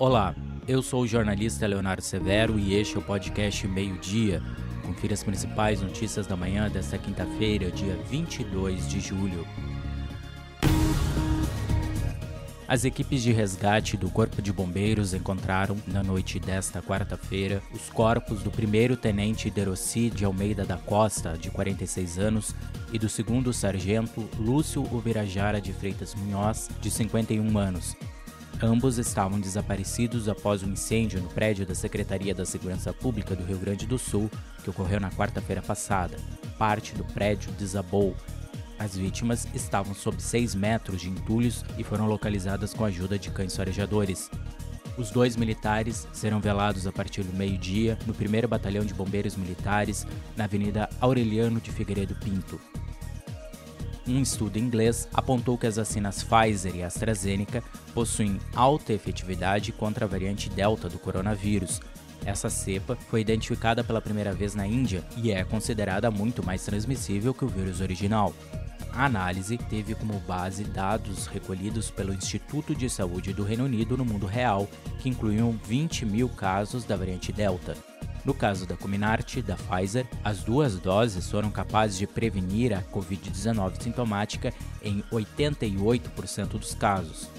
Olá, eu sou o jornalista Leonardo Severo e este é o podcast Meio Dia. Confira as principais notícias da manhã desta quinta-feira, dia 22 de julho. As equipes de resgate do Corpo de Bombeiros encontraram, na noite desta quarta-feira, os corpos do primeiro tenente Derossi de Almeida da Costa, de 46 anos, e do segundo sargento Lúcio Ubirajara de Freitas Munhoz, de 51 anos. Ambos estavam desaparecidos após um incêndio no prédio da Secretaria da Segurança Pública do Rio Grande do Sul, que ocorreu na quarta-feira passada. Parte do prédio desabou as vítimas estavam sob 6 metros de entulhos e foram localizadas com a ajuda de cães farejadores. Os dois militares serão velados a partir do meio-dia no 1 Batalhão de Bombeiros Militares, na Avenida Aureliano de Figueiredo Pinto. Um estudo inglês apontou que as vacinas Pfizer e AstraZeneca possuem alta efetividade contra a variante Delta do coronavírus. Essa cepa foi identificada pela primeira vez na Índia e é considerada muito mais transmissível que o vírus original. A análise teve como base dados recolhidos pelo Instituto de Saúde do Reino Unido no mundo real, que incluíam 20 mil casos da variante Delta. No caso da Comirnaty, da Pfizer, as duas doses foram capazes de prevenir a Covid-19 sintomática em 88% dos casos.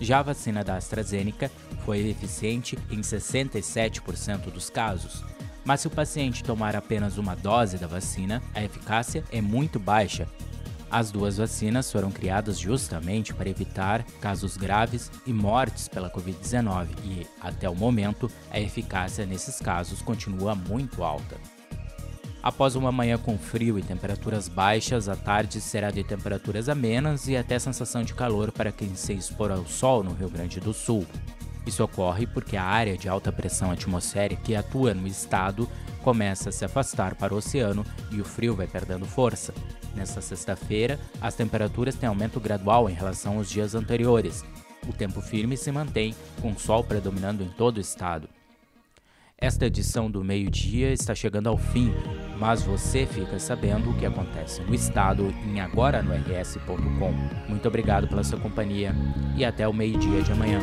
Já a vacina da AstraZeneca foi eficiente em 67% dos casos. Mas se o paciente tomar apenas uma dose da vacina, a eficácia é muito baixa, as duas vacinas foram criadas justamente para evitar casos graves e mortes pela Covid-19 e, até o momento, a eficácia nesses casos continua muito alta. Após uma manhã com frio e temperaturas baixas, a tarde será de temperaturas amenas e até sensação de calor para quem se expor ao sol no Rio Grande do Sul. Isso ocorre porque a área de alta pressão atmosférica que atua no estado começa a se afastar para o oceano e o frio vai perdendo força. Nesta sexta-feira, as temperaturas têm aumento gradual em relação aos dias anteriores. O tempo firme se mantém, com sol predominando em todo o estado. Esta edição do meio-dia está chegando ao fim, mas você fica sabendo o que acontece no estado em agora no rs.com. Muito obrigado pela sua companhia e até o meio-dia de amanhã.